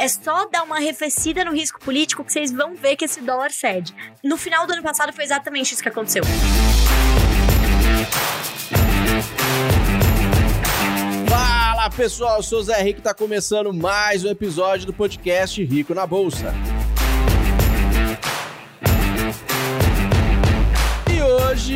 É só dar uma arrefecida no risco político que vocês vão ver que esse dólar cede. No final do ano passado foi exatamente isso que aconteceu. Fala pessoal, eu sou o Zé Rico e tá começando mais um episódio do podcast Rico na Bolsa.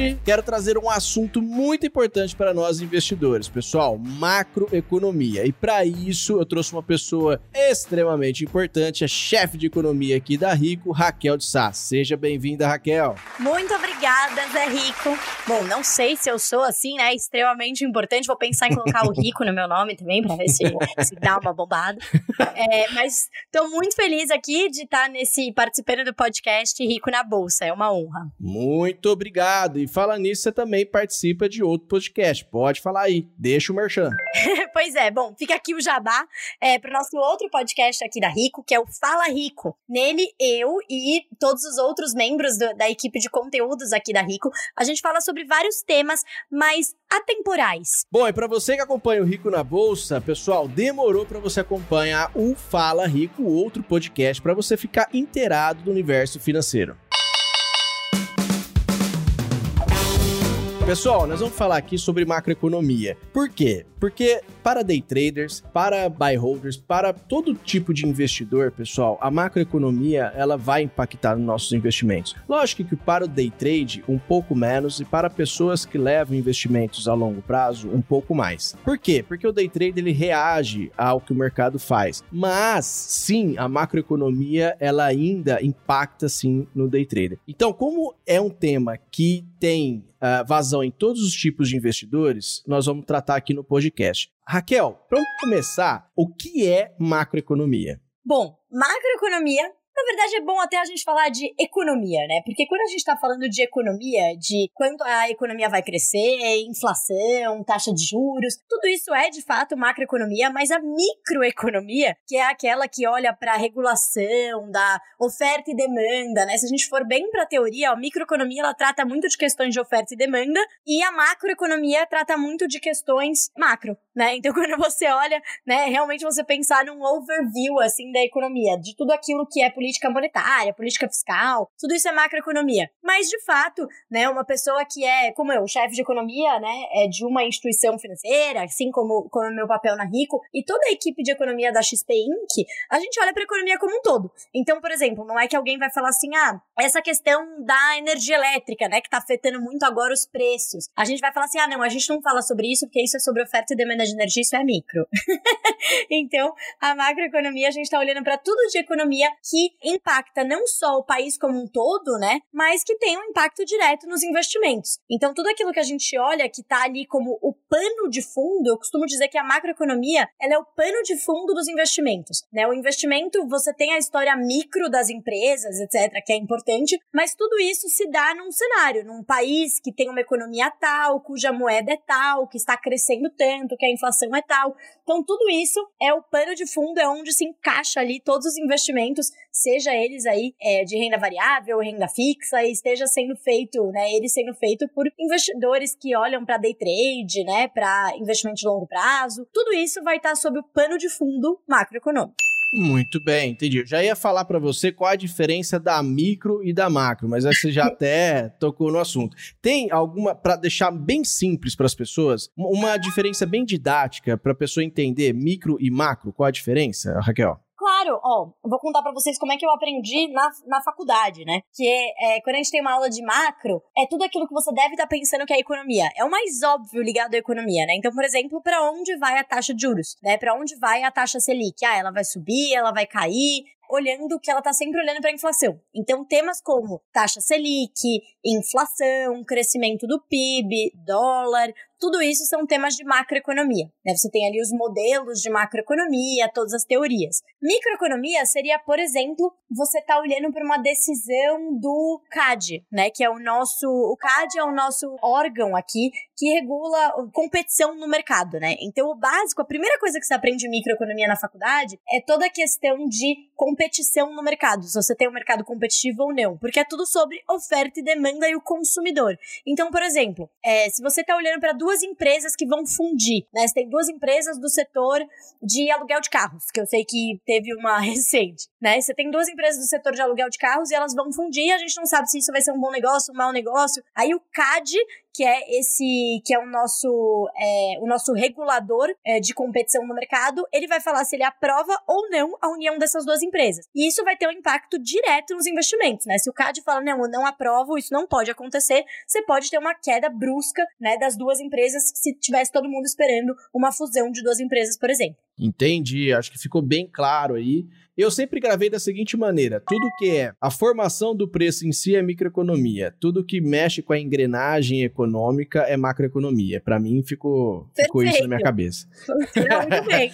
Hoje quero trazer um assunto muito importante para nós investidores, pessoal, macroeconomia. E para isso eu trouxe uma pessoa extremamente importante, a chefe de economia aqui da Rico, Raquel de Sá. Seja bem-vinda, Raquel. Muito obrigada, Zé Rico. Bom, não sei se eu sou assim, né, extremamente importante. Vou pensar em colocar o Rico no meu nome também para ver se, se dá uma bombada. É, mas estou muito feliz aqui de estar nesse participando do podcast Rico na Bolsa. É uma honra. Muito obrigado. E fala nisso, você também participa de outro podcast. Pode falar aí, deixa o merchan. pois é, bom, fica aqui o jabá é, para o nosso outro podcast aqui da Rico, que é o Fala Rico. Nele, eu e todos os outros membros do, da equipe de conteúdos aqui da Rico, a gente fala sobre vários temas, mas atemporais. Bom, e para você que acompanha o Rico na Bolsa, pessoal, demorou para você acompanhar o Fala Rico, outro podcast, para você ficar inteirado do universo financeiro. Pessoal, nós vamos falar aqui sobre macroeconomia. Por quê? Porque para day traders, para buy holders, para todo tipo de investidor, pessoal, a macroeconomia ela vai impactar nos nossos investimentos. Lógico que para o day trade um pouco menos e para pessoas que levam investimentos a longo prazo um pouco mais. Por quê? Porque o day trade ele reage ao que o mercado faz. Mas sim, a macroeconomia ela ainda impacta sim no day trader. Então, como é um tema que tem uh, vazão em todos os tipos de investidores, nós vamos tratar aqui no podcast. Raquel, para começar, o que é macroeconomia? Bom, macroeconomia na verdade, é bom até a gente falar de economia, né? Porque quando a gente está falando de economia, de quanto a economia vai crescer, inflação, taxa de juros, tudo isso é de fato macroeconomia, mas a microeconomia, que é aquela que olha para a regulação da oferta e demanda, né? Se a gente for bem para a teoria, a microeconomia ela trata muito de questões de oferta e demanda e a macroeconomia trata muito de questões macro, né? Então quando você olha, né, realmente você pensar num overview assim da economia, de tudo aquilo que é política monetária, política fiscal, tudo isso é macroeconomia. Mas, de fato, né, uma pessoa que é, como eu, chefe de economia, né, é de uma instituição financeira, assim como, como meu papel na Rico, e toda a equipe de economia da XP Inc., a gente olha para a economia como um todo. Então, por exemplo, não é que alguém vai falar assim, ah, essa questão da energia elétrica, né, que está afetando muito agora os preços. A gente vai falar assim, ah, não, a gente não fala sobre isso, porque isso é sobre oferta e demanda de energia, isso é micro. então, a macroeconomia, a gente está olhando para tudo de economia que impacta não só o país como um todo, né, mas que tem um impacto direto nos investimentos. Então, tudo aquilo que a gente olha que está ali como o pano de fundo, eu costumo dizer que a macroeconomia, ela é o pano de fundo dos investimentos, né? O investimento, você tem a história micro das empresas, etc, que é importante, mas tudo isso se dá num cenário, num país que tem uma economia tal, cuja moeda é tal, que está crescendo tanto, que a inflação é tal. Então, tudo isso é o pano de fundo, é onde se encaixa ali todos os investimentos, seja eles aí é, de renda variável, renda fixa, esteja sendo feito, né, ele sendo feito por investidores que olham para day trade, né, para investimento de longo prazo. Tudo isso vai estar sob o pano de fundo macroeconômico. Muito bem, entendi. Eu já ia falar para você qual a diferença da micro e da macro, mas você já até tocou no assunto. Tem alguma para deixar bem simples para as pessoas, uma diferença bem didática para a pessoa entender micro e macro? Qual a diferença, Raquel? Claro, ó, vou contar para vocês como é que eu aprendi na, na faculdade, né? Que é, é, quando a gente tem uma aula de macro, é tudo aquilo que você deve estar tá pensando que é economia. É o mais óbvio ligado à economia, né? Então, por exemplo, para onde vai a taxa de juros, né? Para onde vai a taxa Selic? Ah, ela vai subir, ela vai cair, olhando que ela está sempre olhando para a inflação. Então, temas como taxa Selic, inflação, crescimento do PIB, dólar, tudo isso são temas de macroeconomia. Né? Você tem ali os modelos de macroeconomia, todas as teorias. Microeconomia seria, por exemplo, você está olhando para uma decisão do CAD, né? Que é o nosso. O CAD é o nosso órgão aqui que regula competição no mercado, né? Então, o básico, a primeira coisa que você aprende em microeconomia na faculdade é toda a questão de competição competição no mercado, se você tem um mercado competitivo ou não, porque é tudo sobre oferta e demanda e o consumidor. Então, por exemplo, é, se você está olhando para duas empresas que vão fundir, né? Você tem duas empresas do setor de aluguel de carros, que eu sei que teve uma recente, né? Você tem duas empresas do setor de aluguel de carros e elas vão fundir, a gente não sabe se isso vai ser um bom negócio, um mau negócio. Aí o CAD que é esse que é o nosso é, o nosso regulador é, de competição no mercado, ele vai falar se ele aprova ou não a união dessas duas empresas. E isso vai ter um impacto direto nos investimentos, né? Se o CAD fala não, eu não aprovo, isso não pode acontecer, você pode ter uma queda brusca, né, das duas empresas se tivesse todo mundo esperando uma fusão de duas empresas, por exemplo. Entendi, acho que ficou bem claro aí. Eu sempre gravei da seguinte maneira: tudo que é a formação do preço em si é microeconomia, tudo que mexe com a engrenagem econômica é macroeconomia. Para mim ficou, ficou isso na minha cabeça. Muito bem.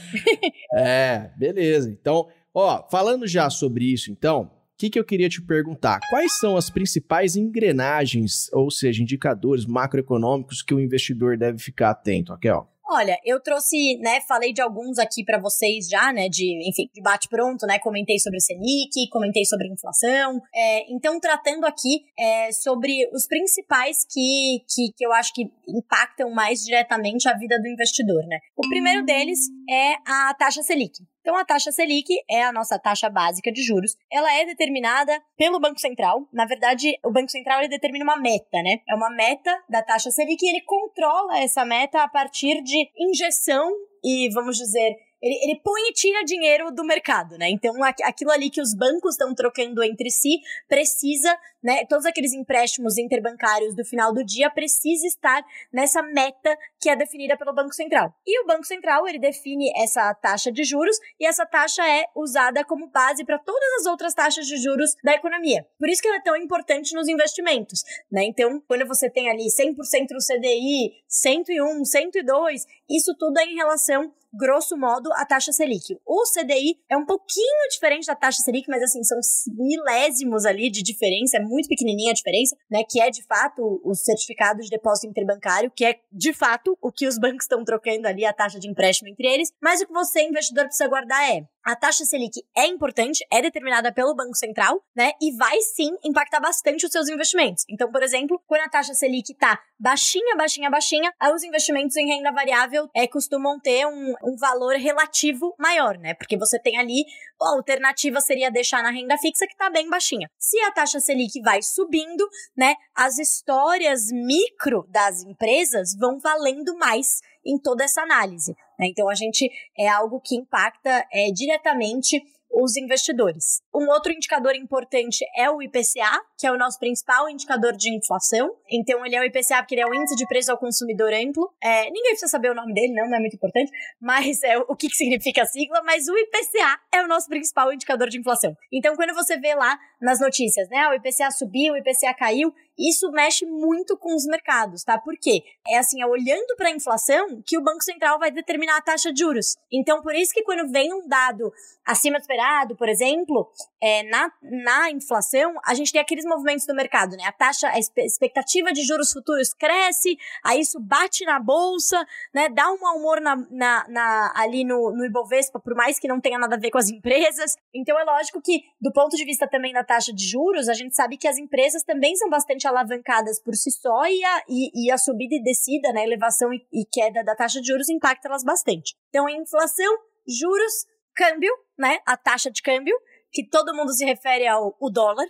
é, beleza. Então, ó, falando já sobre isso, então, o que, que eu queria te perguntar? Quais são as principais engrenagens, ou seja, indicadores macroeconômicos que o investidor deve ficar atento, Raquel? Olha, eu trouxe, né, falei de alguns aqui para vocês já, né, de, enfim, de bate pronto, né, comentei sobre o Selic, comentei sobre inflação, é, então tratando aqui é, sobre os principais que, que, que eu acho que impactam mais diretamente a vida do investidor, né. O primeiro deles é a taxa Selic. Então, a taxa Selic é a nossa taxa básica de juros. Ela é determinada pelo Banco Central. Na verdade, o Banco Central ele determina uma meta, né? É uma meta da taxa Selic e ele controla essa meta a partir de injeção e, vamos dizer, ele, ele põe e tira dinheiro do mercado, né? Então, aquilo ali que os bancos estão trocando entre si precisa, né? Todos aqueles empréstimos interbancários do final do dia precisa estar nessa meta que é definida pelo Banco Central. E o Banco Central, ele define essa taxa de juros e essa taxa é usada como base para todas as outras taxas de juros da economia. Por isso que ela é tão importante nos investimentos, né? Então, quando você tem ali 100% no CDI, 101, 102, isso tudo é em relação grosso modo, a taxa Selic. O CDI é um pouquinho diferente da taxa Selic, mas assim, são milésimos ali de diferença, é muito pequenininha a diferença, né? Que é de fato o certificado de depósito interbancário, que é de fato o que os bancos estão trocando ali, a taxa de empréstimo entre eles. Mas o que você, investidor, precisa guardar é a taxa Selic é importante, é determinada pelo Banco Central, né? E vai sim impactar bastante os seus investimentos. Então, por exemplo, quando a taxa Selic tá baixinha, baixinha, baixinha, os investimentos em renda variável é, costumam ter um, um valor relativo maior, né? Porque você tem ali, a alternativa seria deixar na renda fixa que tá bem baixinha. Se a taxa Selic vai subindo, né? As histórias micro das empresas vão valendo mais em toda essa análise. Né? Então, a gente é algo que impacta é, diretamente os investidores. Um outro indicador importante é o IPCA, que é o nosso principal indicador de inflação. Então, ele é o IPCA porque ele é o Índice de Preço ao Consumidor Amplo. É, ninguém precisa saber o nome dele, não, não é muito importante, mas é o que, que significa a sigla, mas o IPCA é o nosso principal indicador de inflação. Então, quando você vê lá nas notícias, né, o IPCA subiu, o IPCA caiu, isso mexe muito com os mercados, tá? Por quê? É assim, é olhando para a inflação que o Banco Central vai determinar a taxa de juros. Então, por isso que quando vem um dado acima do esperado, por exemplo, é, na, na inflação, a gente tem aqueles movimentos do mercado, né? A taxa, a expectativa de juros futuros cresce, aí isso bate na bolsa, né? Dá um mau humor na, na, na, ali no, no Ibovespa, por mais que não tenha nada a ver com as empresas. Então, é lógico que, do ponto de vista também da taxa de juros, a gente sabe que as empresas também são bastante alavancadas por si só e a, e, e a subida e descida, né, elevação e, e queda da taxa de juros impacta elas bastante. Então, inflação, juros, câmbio, né, a taxa de câmbio, que todo mundo se refere ao o dólar,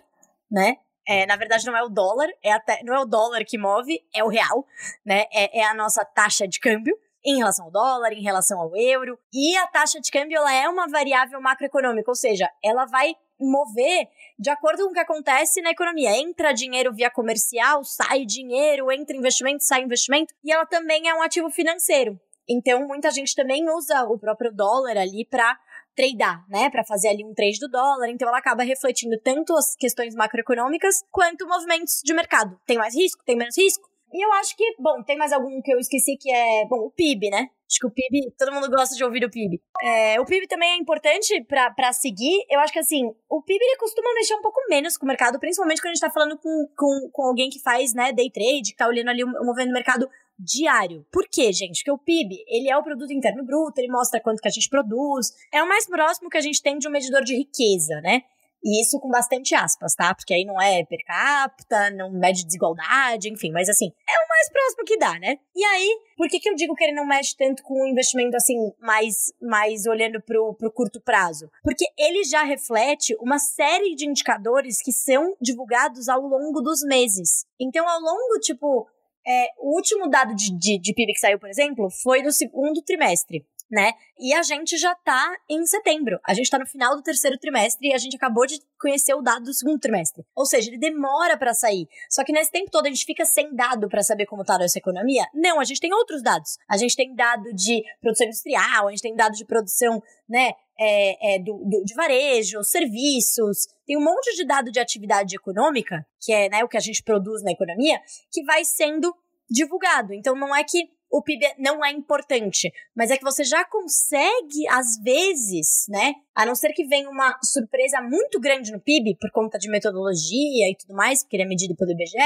né, é, na verdade, não é o dólar, é a, não é o dólar que move, é o real, né? É, é, a nossa taxa de câmbio em relação ao dólar, em relação ao euro. E a taxa de câmbio ela é uma variável macroeconômica, ou seja, ela vai mover de acordo com o que acontece na economia. Entra dinheiro via comercial, sai dinheiro, entra investimento, sai investimento, e ela também é um ativo financeiro. Então, muita gente também usa o próprio dólar ali para tradear, né, para fazer ali um trade do dólar. Então, ela acaba refletindo tanto as questões macroeconômicas quanto movimentos de mercado. Tem mais risco, tem menos risco. E eu acho que, bom, tem mais algum que eu esqueci que é, bom, o PIB, né? Acho que o PIB, todo mundo gosta de ouvir o PIB. É, o PIB também é importante para seguir. Eu acho que assim, o PIB ele costuma mexer um pouco menos com o mercado, principalmente quando a gente tá falando com, com, com alguém que faz, né, day trade, que tá olhando ali o, movimento do mercado diário. Por quê, gente? Porque o PIB, ele é o produto interno bruto, ele mostra quanto que a gente produz. É o mais próximo que a gente tem de um medidor de riqueza, né? E isso com bastante aspas, tá? Porque aí não é per capita, não mede desigualdade, enfim, mas assim, é o mais próximo que dá, né? E aí, por que, que eu digo que ele não mexe tanto com o investimento assim, mais, mais olhando pro, pro curto prazo? Porque ele já reflete uma série de indicadores que são divulgados ao longo dos meses. Então, ao longo, tipo, é, o último dado de, de, de PIB que saiu, por exemplo, foi do segundo trimestre né? E a gente já tá em setembro. A gente tá no final do terceiro trimestre e a gente acabou de conhecer o dado do segundo trimestre. Ou seja, ele demora para sair. Só que nesse tempo todo a gente fica sem dado para saber como tá a nossa economia? Não, a gente tem outros dados. A gente tem dado de produção industrial, a gente tem dado de produção, né, é, é, do, do, de varejo, serviços, tem um monte de dado de atividade econômica, que é né, o que a gente produz na economia, que vai sendo divulgado. Então não é que o PIB não é importante, mas é que você já consegue, às vezes, né? A não ser que venha uma surpresa muito grande no PIB, por conta de metodologia e tudo mais, porque ele é medido pelo IBGE,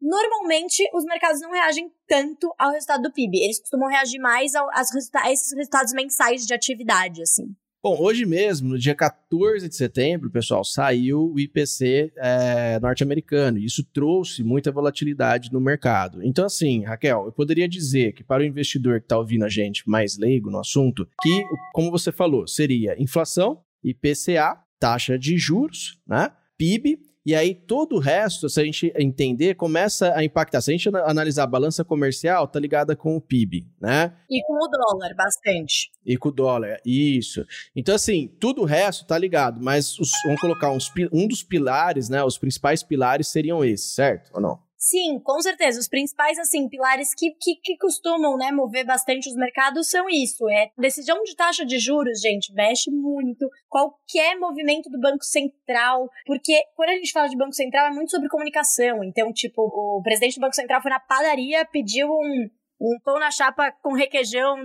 normalmente os mercados não reagem tanto ao resultado do PIB. Eles costumam reagir mais ao, a esses resultados mensais de atividade, assim. Bom, hoje mesmo, no dia 14 de setembro, pessoal, saiu o IPC é, norte-americano. E isso trouxe muita volatilidade no mercado. Então, assim, Raquel, eu poderia dizer que para o investidor que está ouvindo a gente mais leigo no assunto, que, como você falou, seria inflação, IPCA, taxa de juros, né? PIB e aí todo o resto, se a gente entender, começa a impactar. Se a gente analisar a balança comercial, tá ligada com o PIB, né? E com o dólar, bastante. E com o dólar, isso. Então, assim, tudo o resto tá ligado, mas os, vamos colocar uns, um dos pilares, né? Os principais pilares seriam esses, certo? Ou não? Sim, com certeza. Os principais, assim, pilares que, que, que, costumam, né, mover bastante os mercados são isso. É decisão de taxa de juros, gente, mexe muito. Qualquer movimento do Banco Central. Porque quando a gente fala de Banco Central, é muito sobre comunicação. Então, tipo, o presidente do Banco Central foi na padaria, pediu um, um pão na chapa com requeijão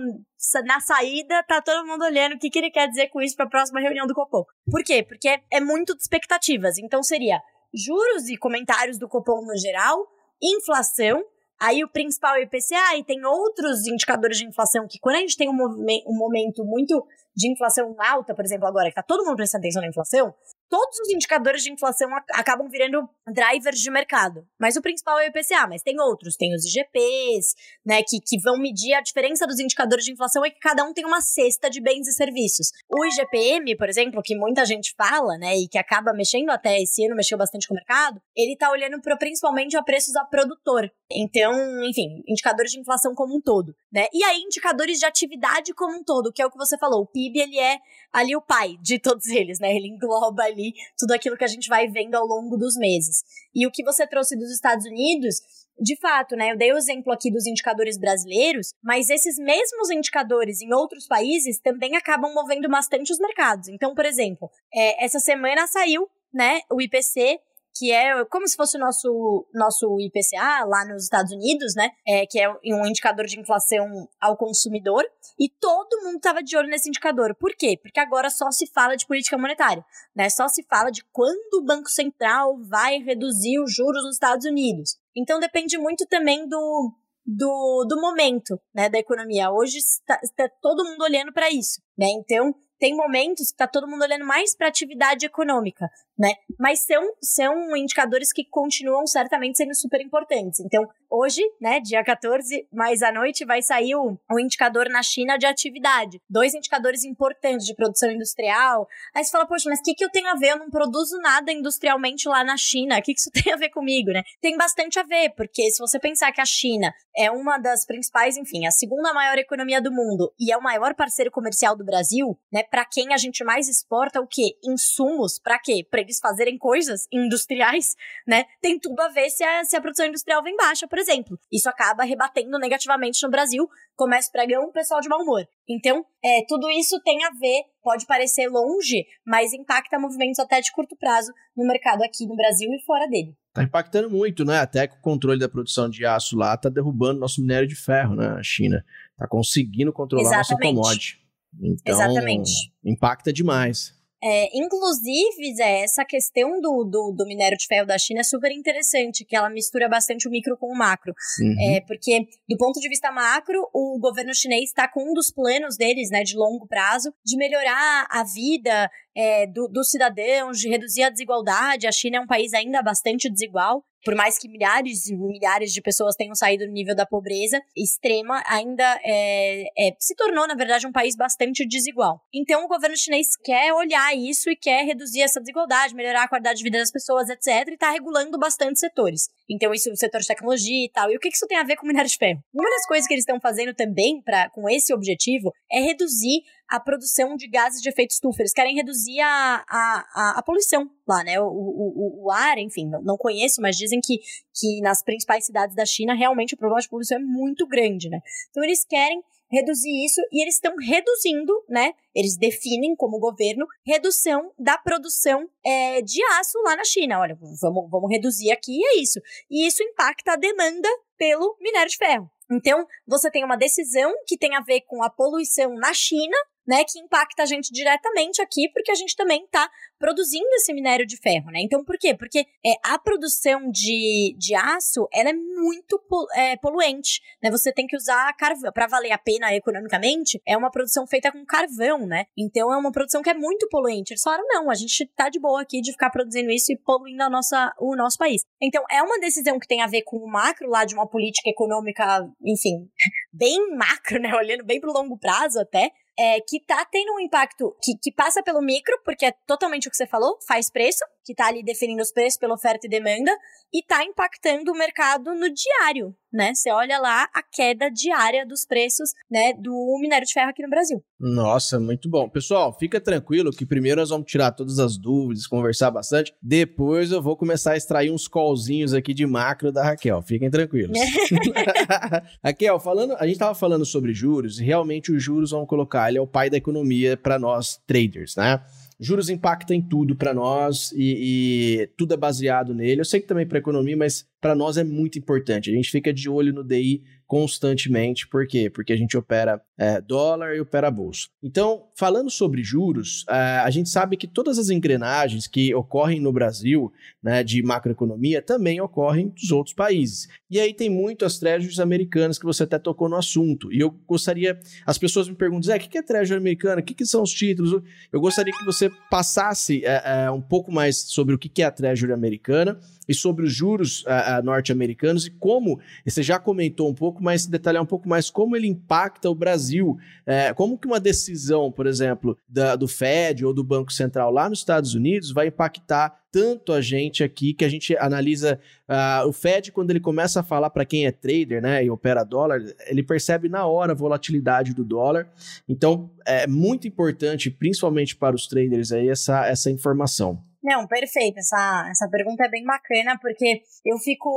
na saída, tá todo mundo olhando o que, que ele quer dizer com isso para a próxima reunião do Copom. Por quê? Porque é muito de expectativas. Então seria juros e comentários do Copom no geral, inflação, aí o principal é o IPCA, e tem outros indicadores de inflação que quando a gente tem um, um momento muito de inflação alta, por exemplo, agora que tá todo mundo prestando atenção na inflação, todos os indicadores de inflação acabam virando drivers de mercado. Mas o principal é o IPCA, mas tem outros, tem os IGPs, né, que, que vão medir a diferença dos indicadores de inflação é que cada um tem uma cesta de bens e serviços. O IGPM, por exemplo, que muita gente fala, né, e que acaba mexendo até esse ano, mexeu bastante com o mercado, ele tá olhando principalmente a preços a produtor. Então, enfim, indicadores de inflação como um todo, né? E aí indicadores de atividade como um todo, que é o que você falou, o PIB ele é ali o pai de todos eles, né? Ele engloba ali tudo aquilo que a gente vai vendo ao longo dos meses. E o que você trouxe dos Estados Unidos, de fato, né? Eu dei o exemplo aqui dos indicadores brasileiros, mas esses mesmos indicadores em outros países também acabam movendo bastante os mercados. Então, por exemplo, é, essa semana saiu, né, o IPC que é como se fosse o nosso, nosso IPCA lá nos Estados Unidos, né? É, que é um indicador de inflação ao consumidor. E todo mundo estava de olho nesse indicador. Por quê? Porque agora só se fala de política monetária, né? Só se fala de quando o Banco Central vai reduzir os juros nos Estados Unidos. Então depende muito também do, do, do momento, né, da economia. Hoje está, está todo mundo olhando para isso, né? Então, tem momentos que está todo mundo olhando mais para atividade econômica, né? Mas são, são indicadores que continuam certamente sendo super importantes. Então, hoje, né, dia 14, mais à noite, vai sair o indicador na China de atividade. Dois indicadores importantes de produção industrial. Aí você fala, poxa, mas o que, que eu tenho a ver? Eu não produzo nada industrialmente lá na China. O que, que isso tem a ver comigo, né? Tem bastante a ver, porque se você pensar que a China é uma das principais, enfim, a segunda maior economia do mundo e é o maior parceiro comercial do Brasil, né? Para quem a gente mais exporta o quê? Insumos, para quê? Para eles fazerem coisas industriais, né, tem tudo a ver se a, se a produção industrial vem baixa, por exemplo. Isso acaba rebatendo negativamente no Brasil, começa pregão, o pessoal de mau humor. Então, é, tudo isso tem a ver, pode parecer longe, mas impacta movimentos até de curto prazo no mercado aqui no Brasil e fora dele. Tá impactando muito, né? Até que o controle da produção de aço lá tá derrubando nosso minério de ferro, né? A China tá conseguindo controlar Exatamente. nossa commodity. Então, Exatamente. impacta demais. É, inclusive, Zé, essa questão do, do, do, minério de ferro da China é super interessante, que ela mistura bastante o micro com o macro. Uhum. É, porque, do ponto de vista macro, o governo chinês está com um dos planos deles, né, de longo prazo, de melhorar a vida é, dos do cidadãos, de reduzir a desigualdade. A China é um país ainda bastante desigual por mais que milhares e milhares de pessoas tenham saído do nível da pobreza extrema, ainda é, é, se tornou, na verdade, um país bastante desigual. Então, o governo chinês quer olhar isso e quer reduzir essa desigualdade, melhorar a qualidade de vida das pessoas, etc., e está regulando bastante setores. Então, isso, o setor de tecnologia e tal. E o que isso tem a ver com minério de ferro? Uma das coisas que eles estão fazendo também pra, com esse objetivo é reduzir a produção de gases de efeito estufa. Eles querem reduzir a, a, a, a poluição lá, né? O, o, o, ar, enfim, não conheço, mas dizem que, que nas principais cidades da China realmente o problema de poluição é muito grande, né? Então eles querem reduzir isso e eles estão reduzindo, né? Eles definem como governo redução da produção é, de aço lá na China. Olha, vamos, vamos reduzir aqui e é isso. E isso impacta a demanda pelo minério de ferro. Então, você tem uma decisão que tem a ver com a poluição na China, né, que impacta a gente diretamente aqui, porque a gente também está produzindo esse minério de ferro, né? Então, por quê? Porque é, a produção de, de aço, ela é muito é, poluente, né? Você tem que usar carvão. Para valer a pena economicamente, é uma produção feita com carvão, né? Então, é uma produção que é muito poluente. Eles falaram, não, a gente tá de boa aqui de ficar produzindo isso e poluindo a nossa, o nosso país. Então, é uma decisão que tem a ver com o macro lá de uma política econômica, enfim, bem macro, né? Olhando bem pro longo prazo até, é, que tá tendo um impacto que, que passa pelo micro, porque é totalmente o que você falou, faz preço, que tá ali definindo os preços pela oferta e demanda, e tá impactando o mercado no diário, né? Você olha lá a queda diária dos preços, né, do minério de ferro aqui no Brasil. Nossa, muito bom. Pessoal, fica tranquilo que primeiro nós vamos tirar todas as dúvidas, conversar bastante, depois eu vou começar a extrair uns callzinhos aqui de macro da Raquel. Fiquem tranquilos. Raquel, falando, a gente tava falando sobre juros, e realmente os juros vão colocar, ele é o pai da economia para nós traders, né? Juros impactam em tudo para nós e, e, tudo é baseado nele. Eu sei que também para economia, mas para nós é muito importante. A gente fica de olho no DI constantemente. Por quê? Porque a gente opera é, dólar e opera bolsa. Então, falando sobre juros, é, a gente sabe que todas as engrenagens que ocorrem no Brasil, né, de macroeconomia, também ocorrem nos outros países. E aí tem muito as treasuries americanas que você até tocou no assunto. E eu gostaria, as pessoas me perguntam, Zé, o que é treasury americana? O que, que são os títulos? Eu gostaria que você passasse é, é um pouco mais sobre o que é a treasury americana e sobre os juros norte-americanos e como, você já comentou um pouco, mas detalhar um pouco mais como ele impacta o Brasil. É, como que uma decisão, por exemplo, da, do Fed ou do Banco Central lá nos Estados Unidos vai impactar tanto a gente aqui que a gente analisa uh, o Fed quando ele começa a falar para quem é trader, né, e opera dólar, ele percebe na hora a volatilidade do dólar. Então é muito importante, principalmente para os traders aí essa essa informação. Não, perfeito. Essa, essa pergunta é bem bacana, porque eu fico.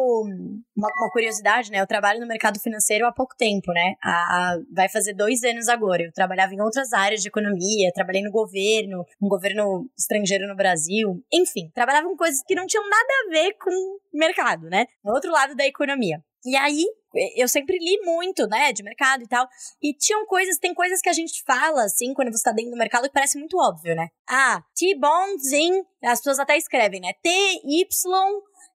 Uma, uma curiosidade, né? Eu trabalho no mercado financeiro há pouco tempo, né? A, a, vai fazer dois anos agora. Eu trabalhava em outras áreas de economia, trabalhei no governo, um governo estrangeiro no Brasil. Enfim, trabalhava com coisas que não tinham nada a ver com mercado, né? No outro lado da economia. E aí, eu sempre li muito, né, de mercado e tal. E tinham coisas, tem coisas que a gente fala, assim, quando você tá dentro do mercado, que parece muito óbvio, né? Ah, T-bonds em. As pessoas até escrevem, né? T-Y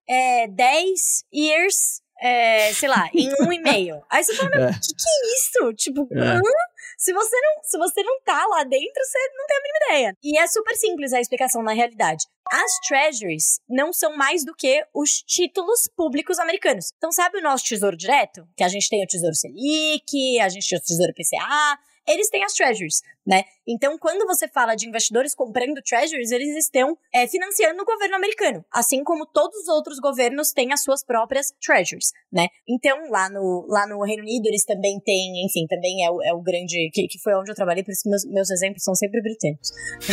é, 10 years, é, sei lá, em um e meio. Aí você fala, o é. que, que é isso? Tipo, é. hã? Se você, não, se você não tá lá dentro, você não tem a mínima ideia. E é super simples a explicação na realidade. As treasuries não são mais do que os títulos públicos americanos. Então, sabe o nosso tesouro direto? Que a gente tem o tesouro Selic, a gente tem o tesouro PCA, eles têm as treasuries, né? Então, quando você fala de investidores comprando treasuries, eles estão é, financiando o governo americano, assim como todos os outros governos têm as suas próprias treasuries, né? Então, lá no, lá no Reino Unido, eles também têm, enfim, também é o, é o grande, que, que foi onde eu trabalhei, por isso que meus, meus exemplos são sempre britânicos.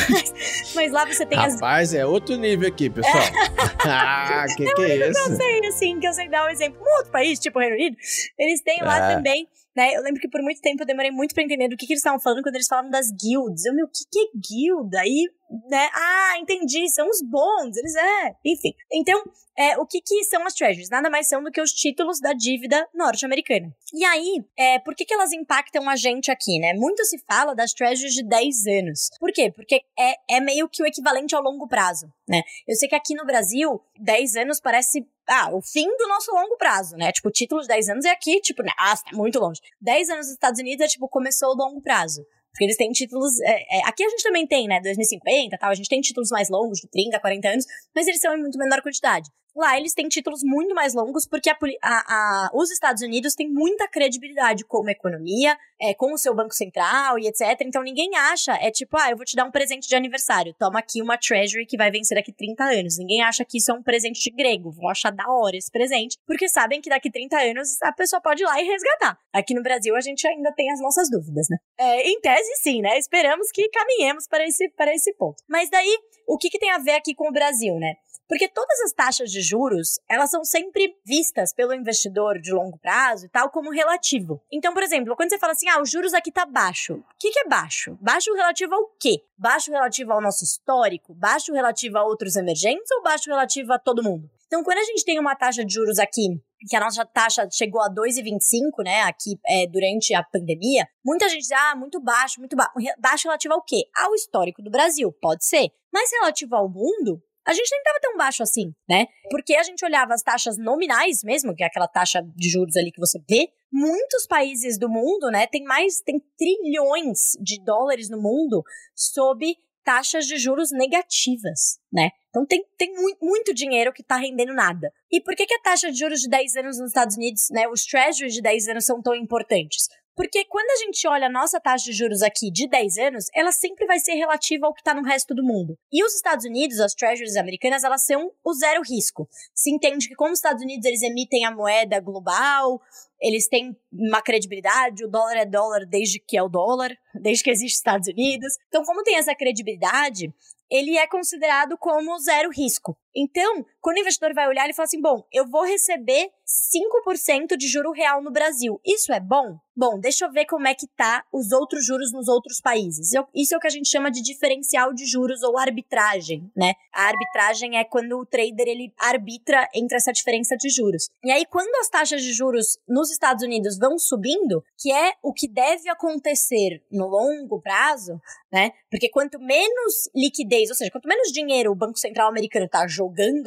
mas, mas, lá você tem Rapaz, as... Rapaz, é outro nível aqui, pessoal. ah, que que é isso? Eu sei, assim, que eu sei dar um exemplo. Um outro país, tipo o Reino Unido, eles têm lá é. também né? Eu lembro que por muito tempo eu demorei muito para entender do que, que eles estavam falando quando eles falavam das guilds. Eu, meu, o que, que é guild? Aí né? Ah, entendi, são os bonds, eles é. Enfim. Então, é, o que, que são as treasuries? Nada mais são do que os títulos da dívida norte-americana. E aí, é, por que, que elas impactam a gente aqui, né? Muito se fala das treasuries de 10 anos. Por quê? Porque é, é meio que o equivalente ao longo prazo, né? Eu sei que aqui no Brasil, 10 anos parece ah, o fim do nosso longo prazo, né? Tipo, o título de 10 anos é aqui, tipo, né? ah, tá muito longe. 10 anos nos Estados Unidos é tipo, começou o longo prazo. Porque eles têm títulos. É, é, aqui a gente também tem, né? 2050 tal. A gente tem títulos mais longos, de 30, 40 anos, mas eles são em muito menor quantidade. Lá eles têm títulos muito mais longos porque a, a, a, os Estados Unidos têm muita credibilidade como economia, é, com o seu banco central e etc. Então ninguém acha, é tipo, ah, eu vou te dar um presente de aniversário, toma aqui uma Treasury que vai vencer daqui 30 anos. Ninguém acha que isso é um presente de grego, vão achar da hora esse presente, porque sabem que daqui 30 anos a pessoa pode ir lá e resgatar. Aqui no Brasil a gente ainda tem as nossas dúvidas, né? É, em tese, sim, né? Esperamos que caminhemos para esse, para esse ponto. Mas daí, o que, que tem a ver aqui com o Brasil, né? Porque todas as taxas de juros, elas são sempre vistas pelo investidor de longo prazo e tal como relativo. Então, por exemplo, quando você fala assim, ah, os juros aqui tá baixo. O que, que é baixo? Baixo relativo ao quê? Baixo relativo ao nosso histórico? Baixo relativo a outros emergentes ou baixo relativo a todo mundo? Então, quando a gente tem uma taxa de juros aqui que a nossa taxa chegou a 2,25, né, aqui é, durante a pandemia, muita gente diz, ah, muito baixo, muito baixo. Baixo relativo ao quê? Ao histórico do Brasil, pode ser. Mas relativo ao mundo, a gente nem estava tão baixo assim, né? Porque a gente olhava as taxas nominais mesmo, que é aquela taxa de juros ali que você vê. Muitos países do mundo, né, tem mais, tem trilhões de dólares no mundo sob taxas de juros negativas, né? Então tem, tem muito, muito dinheiro que está rendendo nada. E por que, que a taxa de juros de 10 anos nos Estados Unidos, né, os treasuries de 10 anos são tão importantes? Porque quando a gente olha a nossa taxa de juros aqui de 10 anos, ela sempre vai ser relativa ao que está no resto do mundo. E os Estados Unidos, as treasuries americanas, elas são o zero risco. Se entende que como os Estados Unidos eles emitem a moeda global, eles têm uma credibilidade, o dólar é dólar desde que é o dólar, desde que existe Estados Unidos. Então, como tem essa credibilidade, ele é considerado como zero risco. Então, quando o investidor vai olhar, ele fala assim: bom, eu vou receber 5% de juro real no Brasil. Isso é bom? Bom, deixa eu ver como é que tá os outros juros nos outros países. Isso é o que a gente chama de diferencial de juros ou arbitragem, né? A arbitragem é quando o trader ele arbitra entre essa diferença de juros. E aí, quando as taxas de juros nos Estados Unidos vão subindo, que é o que deve acontecer no longo prazo, né? Porque quanto menos liquidez, ou seja, quanto menos dinheiro o Banco Central americano está jogando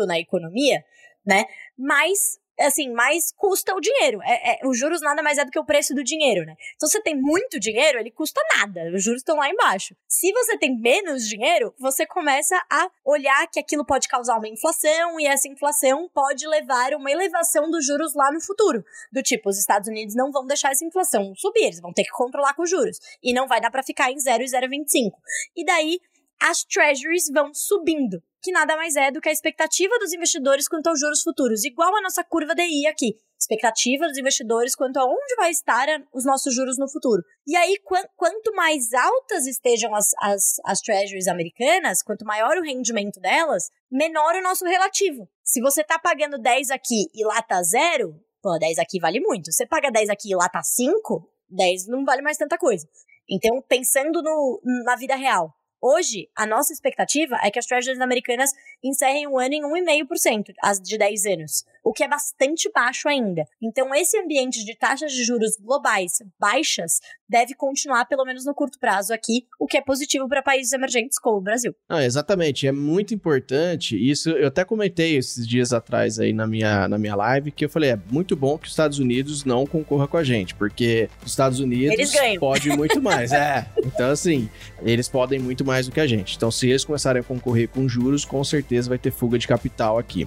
na economia, né? Mais assim, mais custa o dinheiro. É, é, os juros nada mais é do que o preço do dinheiro, né? Então, você tem muito dinheiro, ele custa nada. Os juros estão lá embaixo. Se você tem menos dinheiro, você começa a olhar que aquilo pode causar uma inflação e essa inflação pode levar uma elevação dos juros lá no futuro. Do tipo, os Estados Unidos não vão deixar essa inflação subir, eles vão ter que controlar com os juros. E não vai dar para ficar em 0 e 0,25. E daí, as treasuries vão subindo que nada mais é do que a expectativa dos investidores quanto aos juros futuros, igual a nossa curva DI aqui. Expectativa dos investidores quanto a onde vai estar os nossos juros no futuro. E aí, quanto mais altas estejam as, as, as treasuries americanas, quanto maior o rendimento delas, menor o nosso relativo. Se você tá pagando 10 aqui e lá tá zero, pô, 10 aqui vale muito. Você paga 10 aqui e lá tá 5, 10 não vale mais tanta coisa. Então, pensando no, na vida real, Hoje, a nossa expectativa é que as treasuries americanas encerrem o ano em 1,5%, as de 10 anos, o que é bastante baixo ainda. Então, esse ambiente de taxas de juros globais baixas deve continuar, pelo menos no curto prazo aqui, o que é positivo para países emergentes como o Brasil. Ah, exatamente, é muito importante. Isso eu até comentei esses dias atrás aí na minha, na minha live, que eu falei, é muito bom que os Estados Unidos não concorra com a gente, porque os Estados Unidos podem muito mais. é, então assim, eles podem muito mais do que a gente. Então, se eles começarem a concorrer com juros, com certeza vai ter fuga de capital aqui.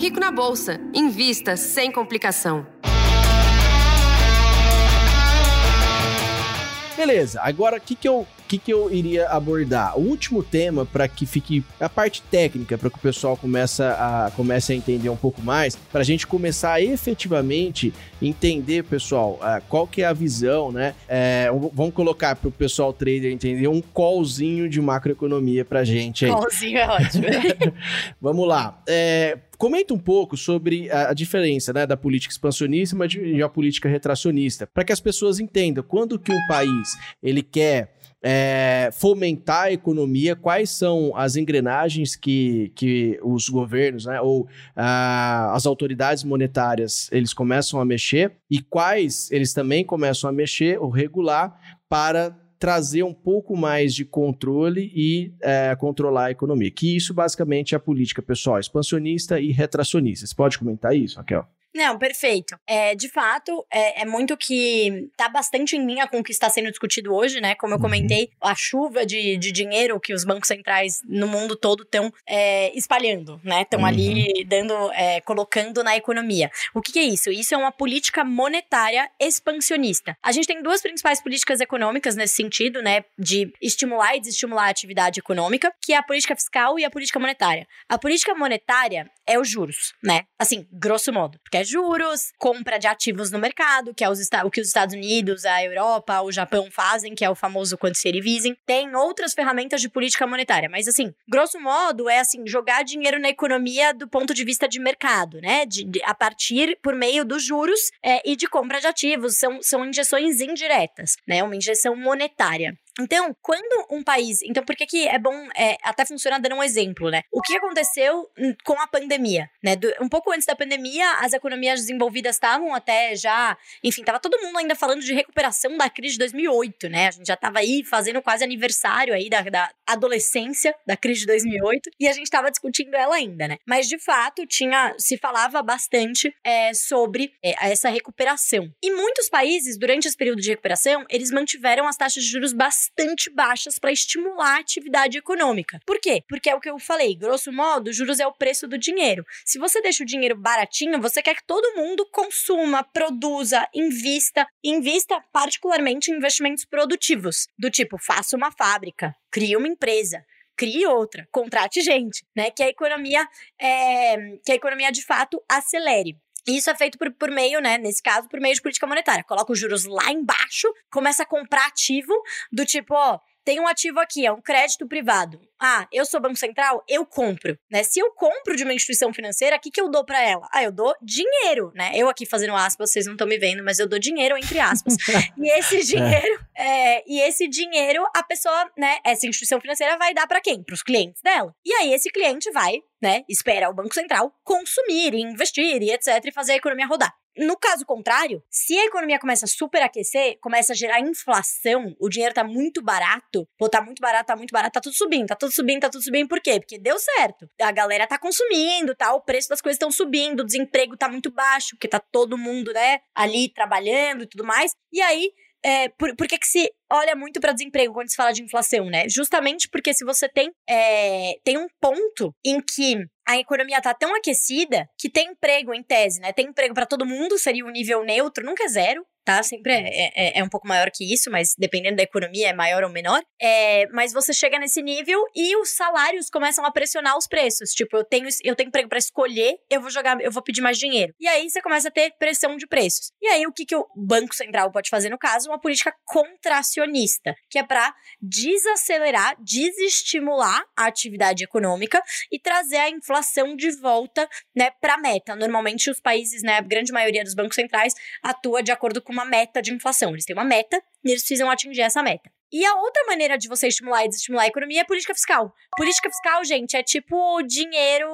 Rico na Bolsa. Invista sem complicação. Beleza, agora o que, que, eu, que, que eu iria abordar? O último tema, para que fique a parte técnica, para que o pessoal comece a, comece a entender um pouco mais, para a gente começar a efetivamente entender, pessoal, uh, qual que é a visão, né? É, vamos colocar para o pessoal trader entender um callzinho de macroeconomia para gente aí. Callzinho é ótimo. vamos lá. É, Comenta um pouco sobre a, a diferença né, da política expansionista e a política retracionista, para que as pessoas entendam quando que um país ele quer é, fomentar a economia, quais são as engrenagens que, que os governos né, ou as autoridades monetárias eles começam a mexer e quais eles também começam a mexer ou regular para trazer um pouco mais de controle e é, controlar a economia. Que isso basicamente é a política pessoal expansionista e retracionista. Você pode comentar isso, Raquel? Não, perfeito. É, de fato, é, é, muito que tá bastante em linha com o que está sendo discutido hoje, né? Como eu uhum. comentei, a chuva de, de dinheiro que os bancos centrais no mundo todo estão é, espalhando, né? Estão uhum. ali dando, é, colocando na economia. O que, que, é isso? Isso é uma política monetária expansionista. A gente tem duas principais políticas econômicas nesse sentido, né? De estimular e desestimular a atividade econômica, que é a política fiscal e a política monetária. A política monetária é os juros, né? Assim, grosso modo. Porque é juros, compra de ativos no mercado, que é os, o que os Estados Unidos, a Europa, o Japão fazem, que é o famoso quantitative. Tem outras ferramentas de política monetária, mas assim, grosso modo, é assim, jogar dinheiro na economia do ponto de vista de mercado, né? De, de a partir por meio dos juros é, e de compra de ativos. São, são injeções indiretas, né? Uma injeção monetária. Então, quando um país. Então, por que, que é bom é, até funcionar dando um exemplo, né? O que aconteceu com a pandemia, né? Do, um pouco antes da pandemia, as economias desenvolvidas estavam até já. Enfim, tava todo mundo ainda falando de recuperação da crise de 2008, né? A gente já tava aí fazendo quase aniversário aí da, da adolescência da crise de 2008 e a gente tava discutindo ela ainda, né? Mas de fato, tinha. Se falava bastante é, sobre é, essa recuperação. E muitos países, durante esse período de recuperação, eles mantiveram as taxas de juros bastante bastante baixas para estimular a atividade econômica. Por quê? Porque é o que eu falei, grosso modo, juros é o preço do dinheiro. Se você deixa o dinheiro baratinho, você quer que todo mundo consuma, produza, invista, invista particularmente em investimentos produtivos, do tipo, faça uma fábrica, crie uma empresa, crie outra, contrate gente, né? Que a economia é, que a economia de fato acelere. Isso é feito por, por meio, né? Nesse caso, por meio de política monetária. Coloca os juros lá embaixo, começa a comprar ativo do tipo, ó, tem um ativo aqui, é um crédito privado. Ah, eu sou Banco Central, eu compro, né? Se eu compro de uma instituição financeira, o que, que eu dou para ela? Ah, eu dou dinheiro, né? Eu aqui fazendo aspas, vocês não estão me vendo, mas eu dou dinheiro entre aspas. e esse dinheiro, é. É, e esse dinheiro, a pessoa, né? Essa instituição financeira vai dar para quem? Para os clientes dela. E aí esse cliente vai, né? Espera o Banco Central consumir, investir e etc. e fazer a economia rodar. No caso contrário, se a economia começa a superaquecer, começa a gerar inflação, o dinheiro tá muito barato, pô, tá muito barato, tá muito barato, tá tudo subindo, tá tudo subindo, tá tudo subindo, por quê? Porque deu certo. A galera tá consumindo, tá? O preço das coisas estão subindo, o desemprego tá muito baixo, porque tá todo mundo, né, ali trabalhando e tudo mais. E aí, é, por, por que, que se olha muito para desemprego quando se fala de inflação, né? Justamente porque se você tem, é, tem um ponto em que a economia tá tão aquecida que tem emprego em tese, né? Tem emprego para todo mundo, seria um nível neutro, nunca é zero, tá? Sempre é, é, é, um pouco maior que isso, mas dependendo da economia é maior ou menor. É, mas você chega nesse nível e os salários começam a pressionar os preços. Tipo, eu tenho, eu tenho emprego para escolher, eu vou jogar, eu vou pedir mais dinheiro. E aí você começa a ter pressão de preços. E aí o que, que o Banco Central pode fazer no caso? Uma política contracionista, que é para desacelerar, desestimular a atividade econômica e trazer a inflação de volta, né, para meta. Normalmente os países, né, a grande maioria dos bancos centrais atua de acordo com uma meta de inflação. Eles têm uma meta e eles precisam atingir essa meta. E a outra maneira de você estimular e desestimular a economia é política fiscal. Política fiscal, gente, é tipo dinheiro,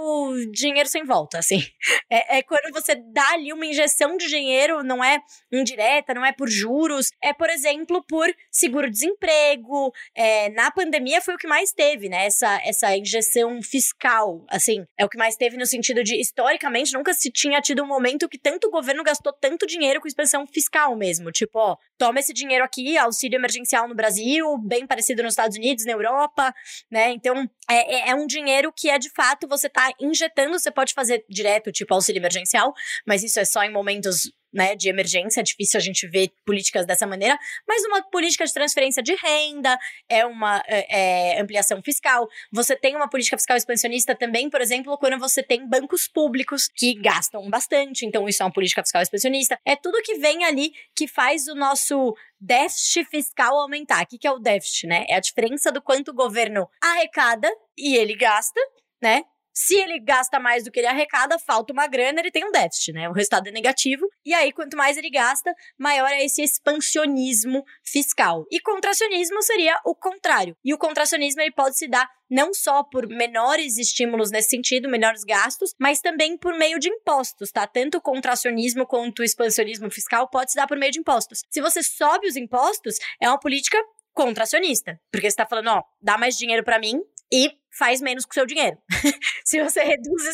dinheiro sem volta, assim. É, é, quando você dá ali uma injeção de dinheiro, não é indireta, não é por juros, é, por exemplo, por seguro-desemprego. É, na pandemia foi o que mais teve, né? Essa, essa injeção fiscal, assim, é o que mais teve no sentido de, historicamente, nunca se tinha tido um momento que tanto o governo gastou tanto dinheiro com expansão fiscal mesmo. Tipo, ó, toma esse dinheiro aqui, auxílio emergencial no Brasil Brasil, bem parecido nos Estados Unidos, na Europa, né? Então, é, é, é um dinheiro que é de fato você tá injetando, você pode fazer direto, tipo auxílio emergencial, mas isso é só em momentos né, de emergência, é difícil a gente ver políticas dessa maneira, mas uma política de transferência de renda, é uma é, é, ampliação fiscal. Você tem uma política fiscal expansionista também, por exemplo, quando você tem bancos públicos que gastam bastante, então isso é uma política fiscal expansionista. É tudo que vem ali que faz o nosso déficit fiscal aumentar. O que é o déficit, né? É a diferença do quanto o governo arrecada e ele gasta, né? Se ele gasta mais do que ele arrecada, falta uma grana, ele tem um déficit, né? O resultado é negativo. E aí, quanto mais ele gasta, maior é esse expansionismo fiscal. E contracionismo seria o contrário. E o contracionismo ele pode se dar não só por menores estímulos nesse sentido, menores gastos, mas também por meio de impostos, tá? Tanto o contracionismo quanto o expansionismo fiscal pode se dar por meio de impostos. Se você sobe os impostos, é uma política contracionista, porque você tá falando, ó, dá mais dinheiro para mim e faz menos com o seu dinheiro. Se você reduz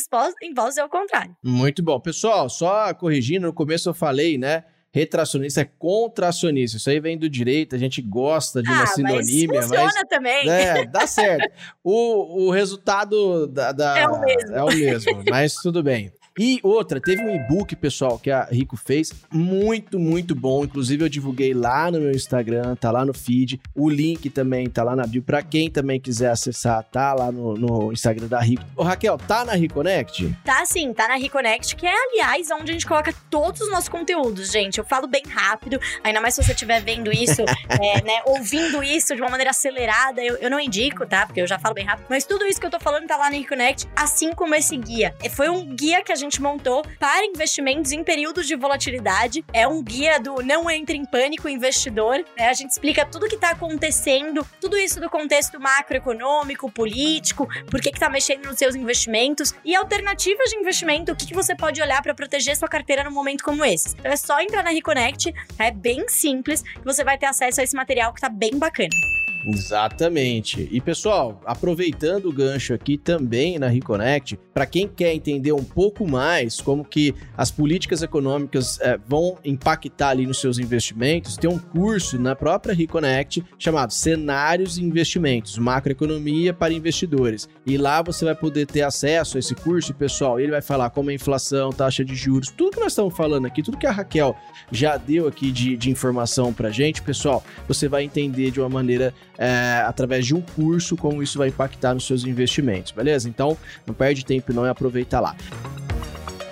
impostos, é o contrário. Muito bom. Pessoal, só corrigindo, no começo eu falei, né? Retracionista é contracionista. Isso aí vem do direito, a gente gosta de uma ah, sinonímia. Mas funciona mas, também. É, dá certo. o, o resultado da, da, é o mesmo. É o mesmo, mas tudo bem. E outra, teve um e-book, pessoal, que a Rico fez, muito, muito bom. Inclusive, eu divulguei lá no meu Instagram, tá lá no feed. O link também tá lá na bio. Pra quem também quiser acessar, tá lá no, no Instagram da Rico. Ô, Raquel, tá na Reconnect? Tá sim, tá na Reconnect, que é, aliás, onde a gente coloca todos os nossos conteúdos, gente. Eu falo bem rápido, ainda mais se você estiver vendo isso, é, né, ouvindo isso de uma maneira acelerada, eu, eu não indico, tá? Porque eu já falo bem rápido. Mas tudo isso que eu tô falando tá lá na Reconnect, assim como esse guia. Foi um guia que a gente montou para investimentos em períodos de volatilidade. É um guia do Não Entre em Pânico Investidor. Né? A gente explica tudo que está acontecendo, tudo isso do contexto macroeconômico, político, por que está mexendo nos seus investimentos e alternativas de investimento, o que, que você pode olhar para proteger sua carteira num momento como esse. Então é só entrar na Reconnect, é bem simples, que você vai ter acesso a esse material que está bem bacana. Exatamente. E pessoal, aproveitando o gancho aqui também na Reconnect, para quem quer entender um pouco mais como que as políticas econômicas é, vão impactar ali nos seus investimentos, tem um curso na própria Reconnect chamado Cenários e Investimentos, Macroeconomia para Investidores. E lá você vai poder ter acesso a esse curso, pessoal. Ele vai falar como a inflação, taxa de juros, tudo que nós estamos falando aqui, tudo que a Raquel já deu aqui de, de informação para gente, pessoal, você vai entender de uma maneira é, através de um curso como isso vai impactar nos seus investimentos, beleza? Então, não perde tempo não e aproveita lá.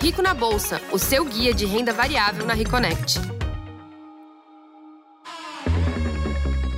Rico na Bolsa, o seu guia de renda variável na Reconnect.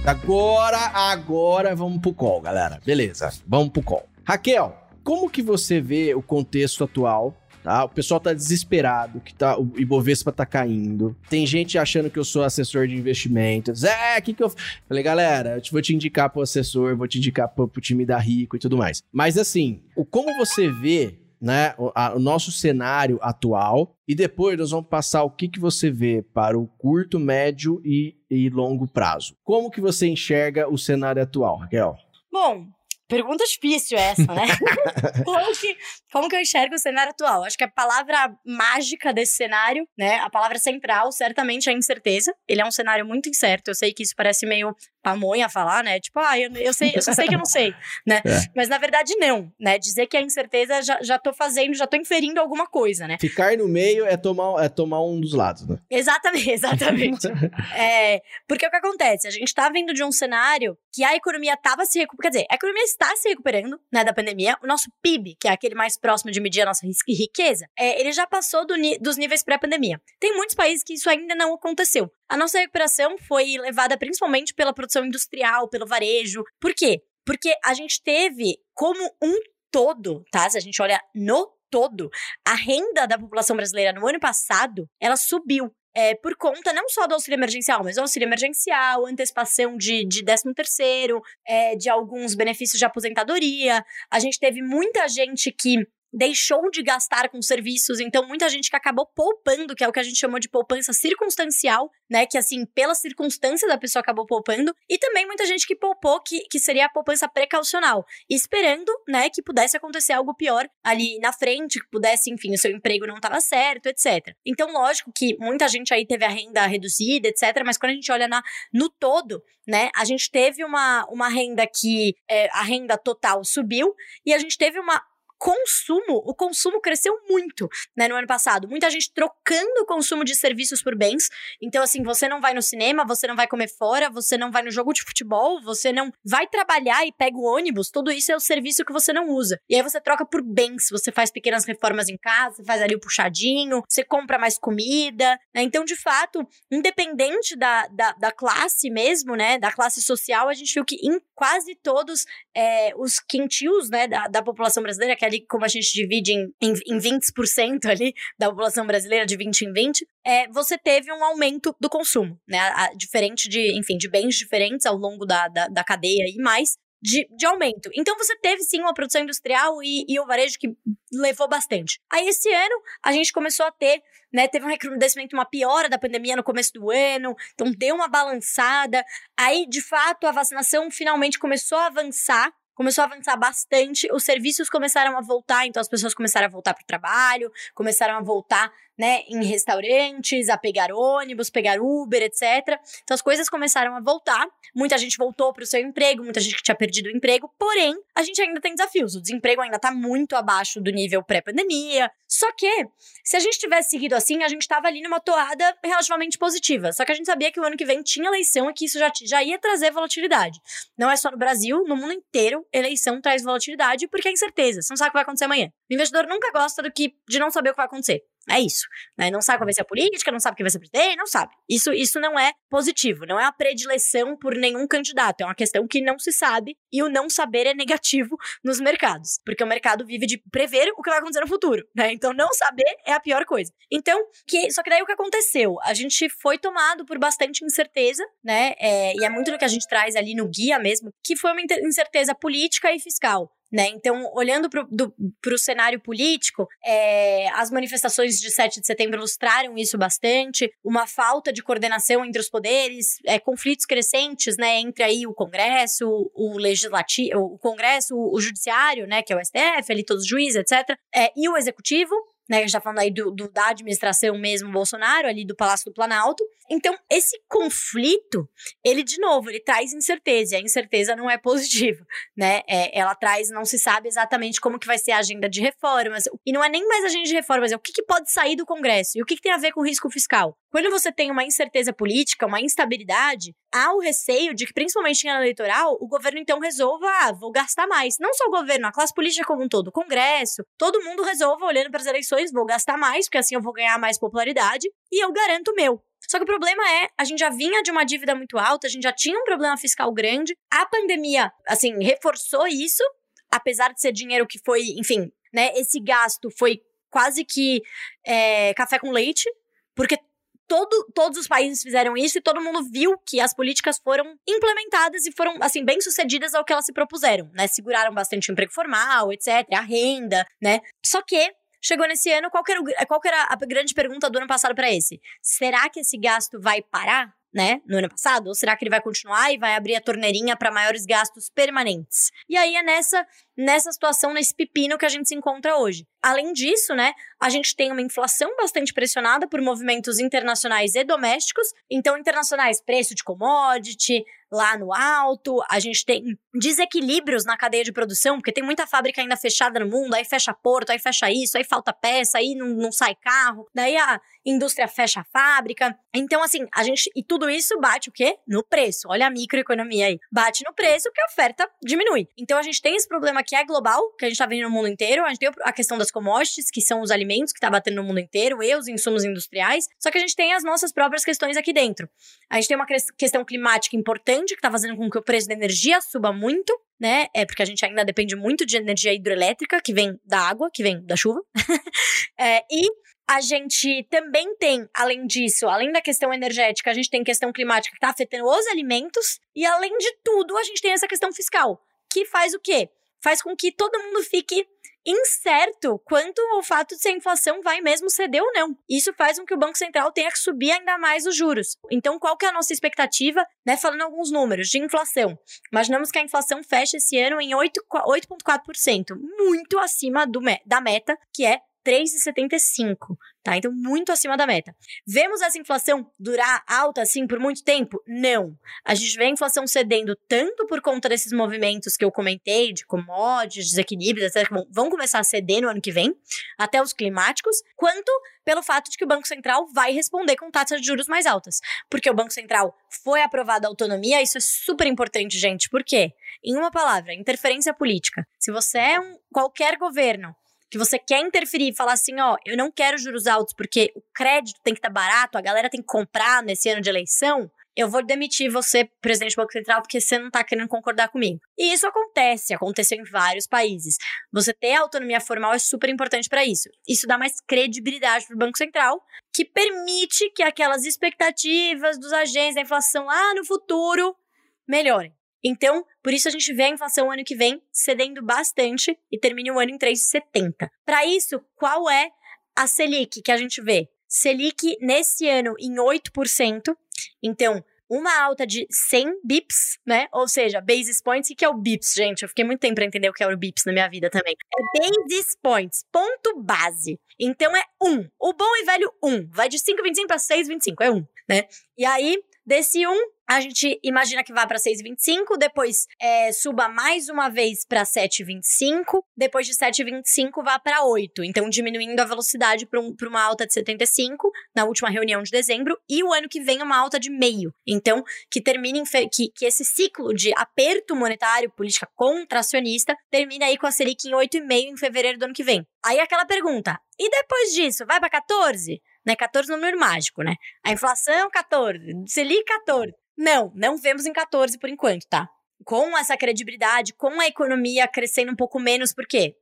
Agora, agora vamos pro call, galera. Beleza, vamos pro call. Raquel, como que você vê o contexto atual Tá? O pessoal tá desesperado, que tá, o Ibovespa tá caindo. Tem gente achando que eu sou assessor de investimentos. É, o que que eu... Falei, galera, eu vou te indicar pro assessor, vou te indicar pro, pro time da Rico e tudo mais. Mas assim, o como você vê né, o, a, o, nosso cenário atual e depois nós vamos passar o que, que você vê para o curto, médio e, e longo prazo. Como que você enxerga o cenário atual, Raquel? Bom, Pergunta difícil essa, né? como, que, como que eu enxergo o cenário atual? Acho que a palavra mágica desse cenário, né? A palavra central, certamente é incerteza. Ele é um cenário muito incerto. Eu sei que isso parece meio pamonha falar, né? Tipo, ah, eu, eu, sei, eu só sei que eu não sei, né? É. Mas na verdade não, né? Dizer que a incerteza já, já tô fazendo, já tô inferindo alguma coisa, né? Ficar no meio é tomar, é tomar um dos lados, né? Exatamente, exatamente. é, porque o que acontece? A gente tá vindo de um cenário que a economia tava se recuperando, quer dizer, a economia está se recuperando, né, da pandemia. O nosso PIB, que é aquele mais próximo de medir a nossa riqueza, é, ele já passou do, dos níveis pré-pandemia. Tem muitos países que isso ainda não aconteceu. A nossa recuperação foi levada principalmente pela produção industrial, pelo varejo. Por quê? Porque a gente teve como um todo, tá? Se a gente olha no todo, a renda da população brasileira no ano passado, ela subiu. É, por conta não só do auxílio emergencial, mas do auxílio emergencial, antecipação de, de 13 terceiro, é, de alguns benefícios de aposentadoria. A gente teve muita gente que deixou de gastar com serviços, então muita gente que acabou poupando, que é o que a gente chamou de poupança circunstancial, né, que assim, pela circunstância da pessoa acabou poupando, e também muita gente que poupou, que, que seria a poupança precaucional, esperando, né, que pudesse acontecer algo pior ali na frente, que pudesse, enfim, o seu emprego não estava certo, etc. Então, lógico que muita gente aí teve a renda reduzida, etc, mas quando a gente olha na, no todo, né, a gente teve uma, uma renda que, é, a renda total subiu, e a gente teve uma consumo, o consumo cresceu muito, né, no ano passado. Muita gente trocando o consumo de serviços por bens. Então, assim, você não vai no cinema, você não vai comer fora, você não vai no jogo de futebol, você não vai trabalhar e pega o ônibus, tudo isso é o serviço que você não usa. E aí você troca por bens, você faz pequenas reformas em casa, faz ali o puxadinho, você compra mais comida, né? Então, de fato, independente da, da, da classe mesmo, né, da classe social, a gente viu que em quase todos é, os quintios, né, da, da população brasileira, que é ali, como a gente divide em, em, em 20% ali da população brasileira, de 20 em 20, é, você teve um aumento do consumo, né? A, a, diferente de, enfim, de bens diferentes ao longo da, da, da cadeia e mais, de, de aumento. Então você teve sim uma produção industrial e, e o varejo que levou bastante. Aí esse ano a gente começou a ter, né, teve um recrudescimento, uma piora da pandemia no começo do ano, então deu uma balançada. Aí, de fato, a vacinação finalmente começou a avançar começou a avançar bastante, os serviços começaram a voltar, então as pessoas começaram a voltar para o trabalho, começaram a voltar né, em restaurantes, a pegar ônibus, pegar Uber, etc. Então as coisas começaram a voltar. Muita gente voltou para o seu emprego, muita gente que tinha perdido o emprego, porém, a gente ainda tem desafios. O desemprego ainda está muito abaixo do nível pré-pandemia. Só que, se a gente tivesse seguido assim, a gente estava ali numa toada relativamente positiva. Só que a gente sabia que o ano que vem tinha eleição e que isso já, já ia trazer volatilidade. Não é só no Brasil, no mundo inteiro, eleição traz volatilidade porque é incerteza. Você não sabe o que vai acontecer amanhã. O investidor nunca gosta do que de não saber o que vai acontecer. É isso. Né? Não sabe qual vai ser a política, não sabe quem vai ser presidente, não sabe. Isso, isso não é positivo, não é a predileção por nenhum candidato. É uma questão que não se sabe e o não saber é negativo nos mercados. Porque o mercado vive de prever o que vai acontecer no futuro. Né? Então, não saber é a pior coisa. Então, que, só que daí o que aconteceu? A gente foi tomado por bastante incerteza, né? É, e é muito do que a gente traz ali no guia mesmo, que foi uma incerteza política e fiscal. Né? Então, olhando para o cenário político, é, as manifestações de 7 de setembro ilustraram isso bastante, uma falta de coordenação entre os poderes, é, conflitos crescentes né, entre aí o Congresso, o Legislativo, o Congresso, o Judiciário, né, que é o STF, ali todos os juízes, etc., é, e o Executivo, né? A gente tá falando aí do, do, da administração mesmo Bolsonaro, ali do Palácio do Planalto. Então, esse conflito, ele, de novo, ele traz incerteza, e a incerteza não é positiva, né? É, ela traz, não se sabe exatamente como que vai ser a agenda de reformas, e não é nem mais agenda de reformas, é o que, que pode sair do Congresso, e o que, que tem a ver com risco fiscal. Quando você tem uma incerteza política, uma instabilidade, há o receio de que, principalmente em ano eleitoral, o governo então resolva, ah, vou gastar mais. Não só o governo, a classe política como um todo, o Congresso, todo mundo resolva, olhando para as eleições, vou gastar mais, porque assim eu vou ganhar mais popularidade, e eu garanto o meu. Só que o problema é, a gente já vinha de uma dívida muito alta, a gente já tinha um problema fiscal grande, a pandemia, assim, reforçou isso, apesar de ser dinheiro que foi, enfim, né, esse gasto foi quase que é, café com leite, porque todo, todos os países fizeram isso e todo mundo viu que as políticas foram implementadas e foram, assim, bem sucedidas ao que elas se propuseram, né? Seguraram bastante o emprego formal, etc., a renda, né? Só que chegou nesse ano, qual era, qual era a grande pergunta do ano passado para esse? Será que esse gasto vai parar? né, no ano passado? Ou será que ele vai continuar e vai abrir a torneirinha para maiores gastos permanentes? E aí é nessa nessa situação, nesse pepino que a gente se encontra hoje. Além disso, né, a gente tem uma inflação bastante pressionada por movimentos internacionais e domésticos. Então, internacionais, preço de commodity lá no alto, a gente tem desequilíbrios na cadeia de produção, porque tem muita fábrica ainda fechada no mundo, aí fecha porto, aí fecha isso, aí falta peça, aí não, não sai carro, daí a indústria fecha a fábrica. Então, assim, a gente. E tudo isso bate o quê? No preço. Olha a microeconomia aí. Bate no preço que a oferta diminui. Então, a gente tem esse problema que é global, que a gente tá vendo no mundo inteiro. A gente tem a questão das commodities, que são os alimentos que tá batendo no mundo inteiro, e os insumos industriais. Só que a gente tem as nossas próprias questões aqui dentro. A gente tem uma questão climática importante, que tá fazendo com que o preço da energia suba muito, né? É porque a gente ainda depende muito de energia hidrelétrica, que vem da água, que vem da chuva. é, e a gente também tem, além disso, além da questão energética, a gente tem questão climática que está afetando os alimentos. E além de tudo, a gente tem essa questão fiscal, que faz o quê? faz com que todo mundo fique incerto quanto ao fato de se a inflação vai mesmo ceder ou não. Isso faz com que o Banco Central tenha que subir ainda mais os juros. Então, qual que é a nossa expectativa, né, falando alguns números de inflação? Imaginamos que a inflação feche esse ano em 8,4%, muito acima do, da meta, que é 3,75, tá? Então, muito acima da meta. Vemos essa inflação durar alta assim por muito tempo? Não. A gente vê a inflação cedendo tanto por conta desses movimentos que eu comentei, de commodities, desequilíbrios, etc., que vão começar a ceder no ano que vem, até os climáticos, quanto pelo fato de que o Banco Central vai responder com taxas de juros mais altas. Porque o Banco Central foi aprovado a autonomia, isso é super importante, gente. Por quê? Em uma palavra, interferência política. Se você é um qualquer governo que você quer interferir e falar assim, ó, eu não quero juros altos porque o crédito tem que estar tá barato, a galera tem que comprar nesse ano de eleição, eu vou demitir você, presidente do Banco Central, porque você não está querendo concordar comigo. E isso acontece, aconteceu em vários países. Você ter autonomia formal é super importante para isso. Isso dá mais credibilidade para o Banco Central, que permite que aquelas expectativas dos agentes da inflação lá no futuro melhorem. Então, por isso a gente vê a inflação ano que vem cedendo bastante e termine o ano em 3,70. Para isso, qual é a Selic que a gente vê? Selic nesse ano em 8%. Então, uma alta de 100 bips, né? Ou seja, basis points. O que é o bips, gente? Eu fiquei muito tempo para entender o que é o bips na minha vida também. É basis points, ponto base. Então é 1. O bom e velho 1. Vai de 5,25 para 6,25. É 1, né? E aí, desse 1, a gente imagina que vá para 6,25, depois é, suba mais uma vez para 7,25, depois de 7,25 vá para 8. Então, diminuindo a velocidade para um, uma alta de 75 na última reunião de dezembro, e o ano que vem uma alta de meio. Então, que termine que, que esse ciclo de aperto monetário, política contracionista, termine aí com a Selic em 8,5 em fevereiro do ano que vem. Aí aquela pergunta: e depois disso, vai para 14? Né, 14 é número mágico, né? A inflação, 14. Selic, 14. Não, não vemos em 14 por enquanto, tá? Com essa credibilidade, com a economia crescendo um pouco menos, por quê?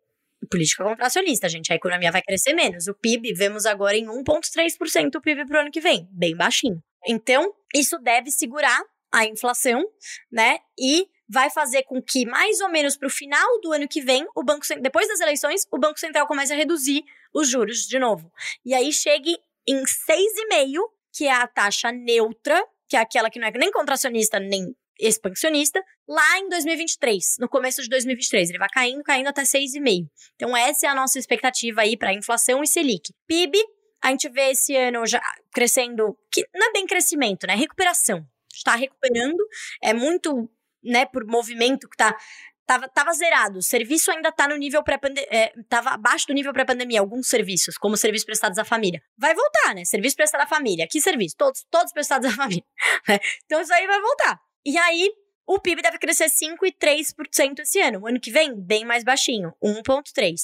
Política contracionista, gente. A economia vai crescer menos. O PIB, vemos agora em 1,3% o PIB pro ano que vem, bem baixinho. Então, isso deve segurar a inflação, né? E vai fazer com que, mais ou menos para o final do ano que vem, o Banco depois das eleições, o Banco Central comece a reduzir os juros de novo. E aí chegue em 6,5, que é a taxa neutra que é aquela que não é nem contracionista nem expansionista, lá em 2023, no começo de 2023. Ele vai caindo, caindo até 6,5. Então, essa é a nossa expectativa aí para inflação e Selic. PIB, a gente vê esse ano já crescendo, que não é bem crescimento, né? Recuperação. Está recuperando, é muito, né, por movimento que está Tava, tava zerado. O serviço ainda tá no nível pré-pandemia. É, tava abaixo do nível pré-pandemia, alguns serviços, como serviços prestados à família. Vai voltar, né? Serviço prestado à família. Que serviço? Todos, todos prestados à família. Né? então isso aí vai voltar. E aí, o PIB deve crescer 5,3% esse ano. O ano que vem, bem mais baixinho, 1,3%.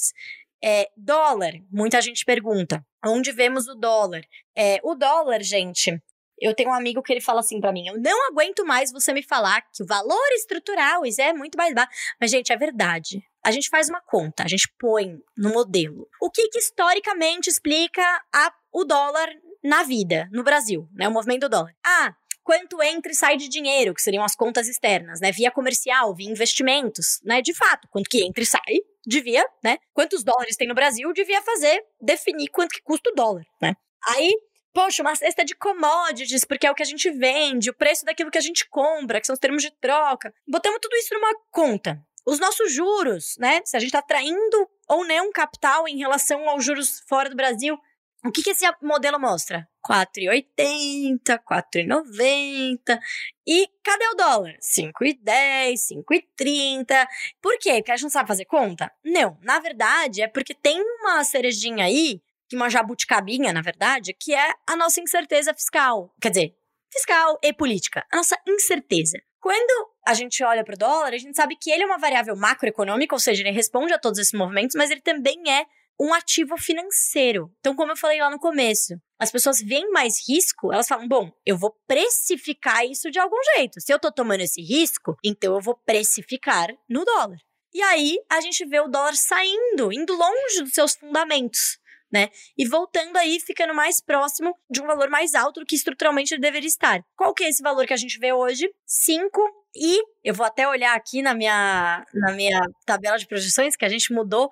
É, dólar, muita gente pergunta. Onde vemos o dólar? É, o dólar, gente, eu tenho um amigo que ele fala assim para mim: eu não aguento mais você me falar que o valor estrutural é muito mais baixo. Mas, gente, é verdade. A gente faz uma conta, a gente põe no modelo. O que, que historicamente explica a, o dólar na vida, no Brasil, né? O movimento do dólar. Ah, quanto entra e sai de dinheiro, que seriam as contas externas, né? Via comercial, via investimentos, né? De fato, quanto que entra e sai, devia, né? Quantos dólares tem no Brasil, devia fazer, definir quanto que custa o dólar, né? Aí poxa, uma cesta de commodities, porque é o que a gente vende, o preço daquilo que a gente compra, que são os termos de troca. Botamos tudo isso numa conta. Os nossos juros, né? Se a gente está traindo ou não capital em relação aos juros fora do Brasil, o que, que esse modelo mostra? 4,80, 4,90. E cadê o dólar? 5,10, 5,30. Por quê? Porque a gente não sabe fazer conta? Não. Na verdade, é porque tem uma cerejinha aí que uma jabuticabinha, na verdade, que é a nossa incerteza fiscal. Quer dizer, fiscal e política. A nossa incerteza. Quando a gente olha para o dólar, a gente sabe que ele é uma variável macroeconômica, ou seja, ele responde a todos esses movimentos, mas ele também é um ativo financeiro. Então, como eu falei lá no começo, as pessoas veem mais risco, elas falam: bom, eu vou precificar isso de algum jeito. Se eu tô tomando esse risco, então eu vou precificar no dólar. E aí a gente vê o dólar saindo, indo longe dos seus fundamentos né? E voltando aí, ficando mais próximo de um valor mais alto do que estruturalmente ele deveria estar. Qual que é esse valor que a gente vê hoje? 5 e eu vou até olhar aqui na minha, na minha tabela de projeções que a gente mudou.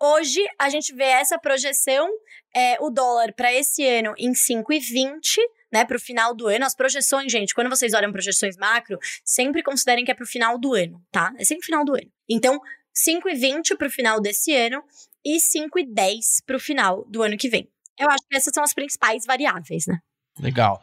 Hoje a gente vê essa projeção, é, o dólar para esse ano em 5,20, né, para o final do ano. As projeções, gente, quando vocês olham projeções macro, sempre considerem que é para o final do ano, tá? É sempre final do ano. Então, 5,20 para o final desse ano e 5,10 para o final do ano que vem. Eu acho que essas são as principais variáveis, né? Legal.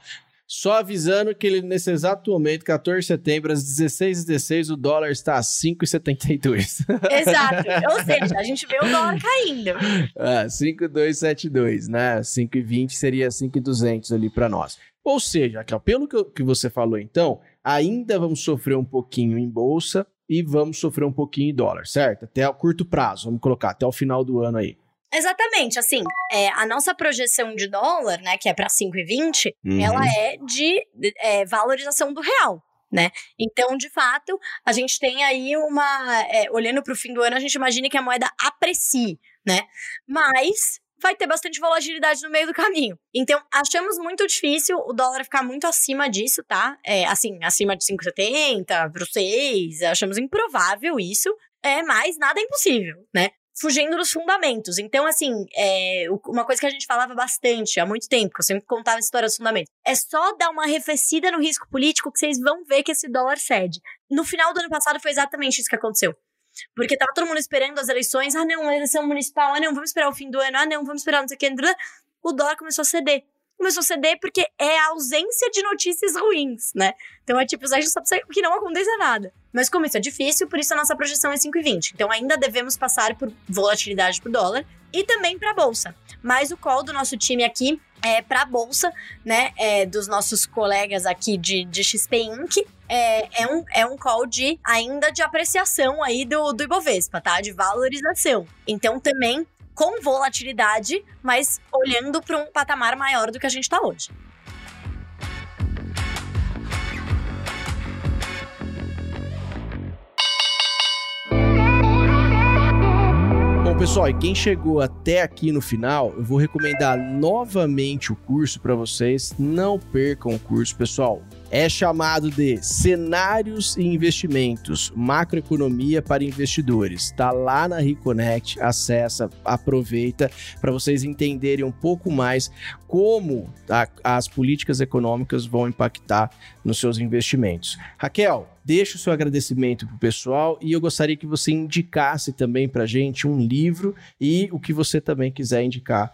Só avisando que ele, nesse exato momento, 14 de setembro, às 16h16, o dólar está a 5,72. Exato. Ou seja, a gente vê o dólar caindo. Ah, 5,272, né? 5,20 seria 5,200 ali para nós. Ou seja, pelo que você falou, então, ainda vamos sofrer um pouquinho em bolsa, e vamos sofrer um pouquinho em dólar, certo? Até o curto prazo, vamos colocar até o final do ano aí. Exatamente, assim, é, a nossa projeção de dólar, né, que é para 5,20, Uhum. ela é de é, valorização do real. Né? Então, de fato, a gente tem aí uma. é, olhando para o fim do ano, a gente imagina que a moeda aprecie, né? Mas vai ter bastante volatilidade no meio do caminho. Então, achamos muito difícil o dólar ficar muito acima disso, tá? É, assim, acima de 5,70 para 6, achamos improvável isso. É, mas nada é impossível, né? Fugindo dos fundamentos. Então, assim, é, uma coisa que a gente falava bastante há muito tempo, que eu sempre contava a história dos fundamentos, é só dar uma arrefecida no risco político que vocês vão ver que esse dólar cede. No final do ano passado foi exatamente isso que aconteceu. Porque tava todo mundo esperando as eleições. Ah, não, eleição municipal. Ah, não, vamos esperar o fim do ano. Ah, não, vamos esperar não sei o que. O dólar começou a ceder. Começou a ceder porque é a ausência de notícias ruins, né? Então é tipo, a gente só precisa que não aconteça nada. Mas como isso é difícil, por isso a nossa projeção é 5,20. Então ainda devemos passar por volatilidade pro dólar e também pra bolsa. Mas o call do nosso time aqui é pra bolsa, né? É, dos nossos colegas aqui de, de XP Inc. É, é, um, é um call de ainda de apreciação aí do, do Ibovespa, tá? De valorização. Então também com volatilidade, mas olhando para um patamar maior do que a gente está hoje. Pessoal, e quem chegou até aqui no final, eu vou recomendar novamente o curso para vocês. Não percam o curso, pessoal. É chamado de Cenários e Investimentos, Macroeconomia para Investidores. Está lá na Reconnect, acessa, aproveita para vocês entenderem um pouco mais como a- as políticas econômicas vão impactar nos seus investimentos. Raquel, deixa o seu agradecimento pro pessoal e eu gostaria que você indicasse também pra gente um livro e o que você também quiser indicar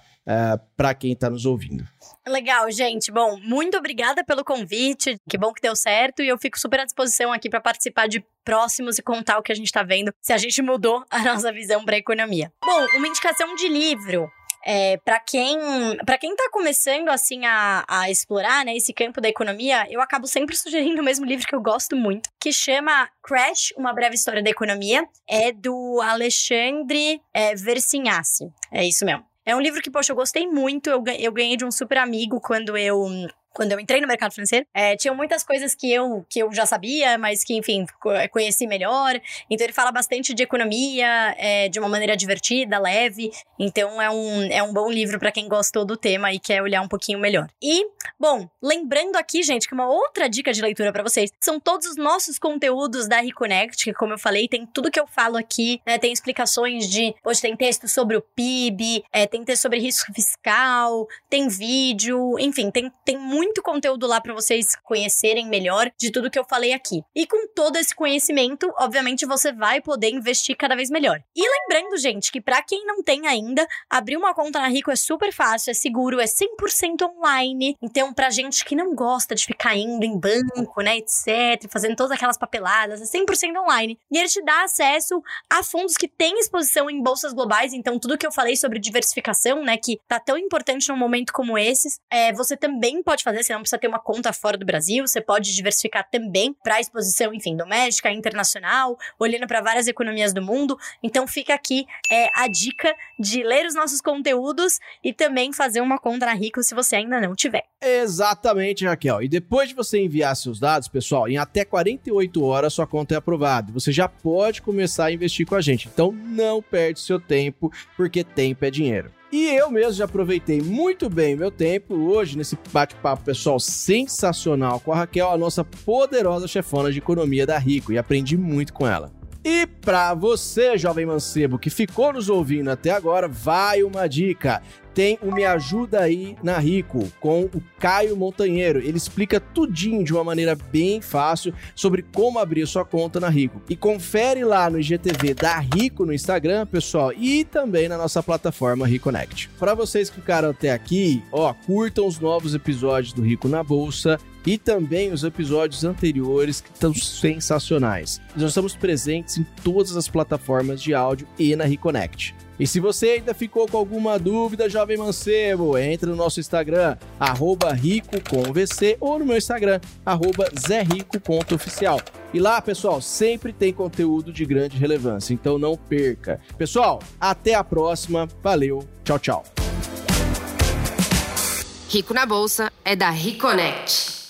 para quem está nos ouvindo. Legal, gente. Bom, muito obrigada pelo convite. Que bom que deu certo. E eu fico super à disposição aqui para participar de próximos e contar o que a gente está vendo, se a gente mudou a nossa visão para a economia. Bom, uma indicação de livro. É, para quem para quem tá começando assim a, a explorar né, esse campo da economia, eu acabo sempre sugerindo o mesmo livro que eu gosto muito, que chama Crash, uma breve história da economia, é do Alexandre é, Versinhassi. É isso mesmo. É um livro que, poxa, eu gostei muito. Eu, ga- eu ganhei de um super amigo quando eu. Quando eu entrei no mercado financeiro, é, tinham muitas coisas que eu, que eu já sabia, mas que, enfim, co- conheci melhor. Então, ele fala bastante de economia, é, de uma maneira divertida, leve. Então, é um, é um bom livro para quem gostou do tema e quer olhar um pouquinho melhor. E, bom, lembrando aqui, gente, que uma outra dica de leitura para vocês são todos os nossos conteúdos da Reconnect, que, como eu falei, tem tudo que eu falo aqui, né? Tem explicações de. Hoje tem texto sobre o PIB, é, tem texto sobre risco fiscal, tem vídeo, enfim, tem, tem muito conteúdo lá para vocês conhecerem melhor de tudo que eu falei aqui. E com todo esse conhecimento, obviamente, você vai poder investir cada vez melhor. E lembrando, gente, que para quem não tem ainda, abrir uma conta na Rico é super fácil, é seguro, é 100% online. Então, pra gente que não gosta de ficar indo em banco, né, etc, fazendo todas aquelas papeladas, é 100% online. E ele te dá acesso a fundos que têm exposição em bolsas globais, então tudo que eu falei sobre diversificação, né, que tá tão importante num momento como esses, é, você também pode fazer, você não precisa ter uma conta fora do Brasil, você pode diversificar também para exposição, enfim, doméstica, internacional, olhando para várias economias do mundo. Então fica aqui é, a dica de ler os nossos conteúdos e também fazer uma conta na Rico se você ainda não tiver. Exatamente, Raquel. E depois de você enviar seus dados, pessoal, em até 48 horas sua conta é aprovada. Você já pode começar a investir com a gente. Então não perde seu tempo, porque tempo é dinheiro. E eu mesmo já aproveitei muito bem meu tempo hoje nesse bate-papo pessoal sensacional com a Raquel, a nossa poderosa chefona de economia da Rico, e aprendi muito com ela. E para você, jovem mancebo, que ficou nos ouvindo até agora, vai uma dica. Tem o Me Ajuda Aí na Rico, com o Caio Montanheiro. Ele explica tudinho de uma maneira bem fácil sobre como abrir sua conta na Rico. E confere lá no IGTV da Rico no Instagram, pessoal, e também na nossa plataforma Reconnect. Para vocês que ficaram até aqui, ó, curtam os novos episódios do Rico na Bolsa e também os episódios anteriores que estão sensacionais. Nós estamos presentes em todas as plataformas de áudio e na Reconnect. E se você ainda ficou com alguma dúvida, jovem mancebo, entre no nosso Instagram, arroba rico com VC, ou no meu Instagram, arroba zerrico.oficial. E lá, pessoal, sempre tem conteúdo de grande relevância, então não perca. Pessoal, até a próxima. Valeu. Tchau, tchau. Rico na Bolsa é da Reconnect.